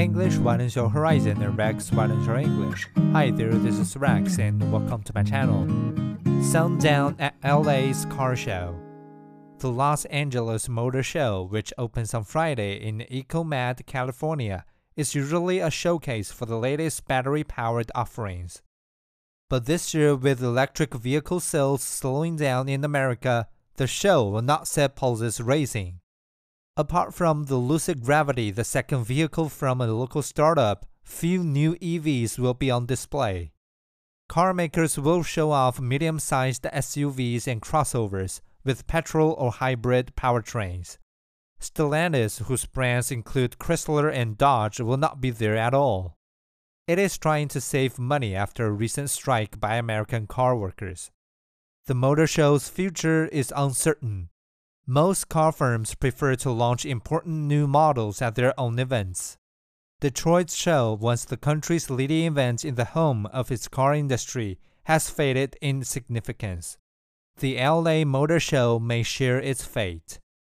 English widens your horizon and Rex widens your English. Hi there, this is Rex and welcome to my channel. Sundown at LA's car show. The Los Angeles Motor Show, which opens on Friday in Ecomed, California, is usually a showcase for the latest battery powered offerings. But this year, with electric vehicle sales slowing down in America, the show will not set pulses racing. Apart from the Lucid Gravity, the second vehicle from a local startup, few new EVs will be on display. Car makers will show off medium sized SUVs and crossovers with petrol or hybrid powertrains. Stellantis, whose brands include Chrysler and Dodge, will not be there at all. It is trying to save money after a recent strike by American car workers. The motor show's future is uncertain. Most car firms prefer to launch important new models at their own events. Detroit's show, once the country's leading event in the home of its car industry, has faded in significance. The LA Motor Show may share its fate.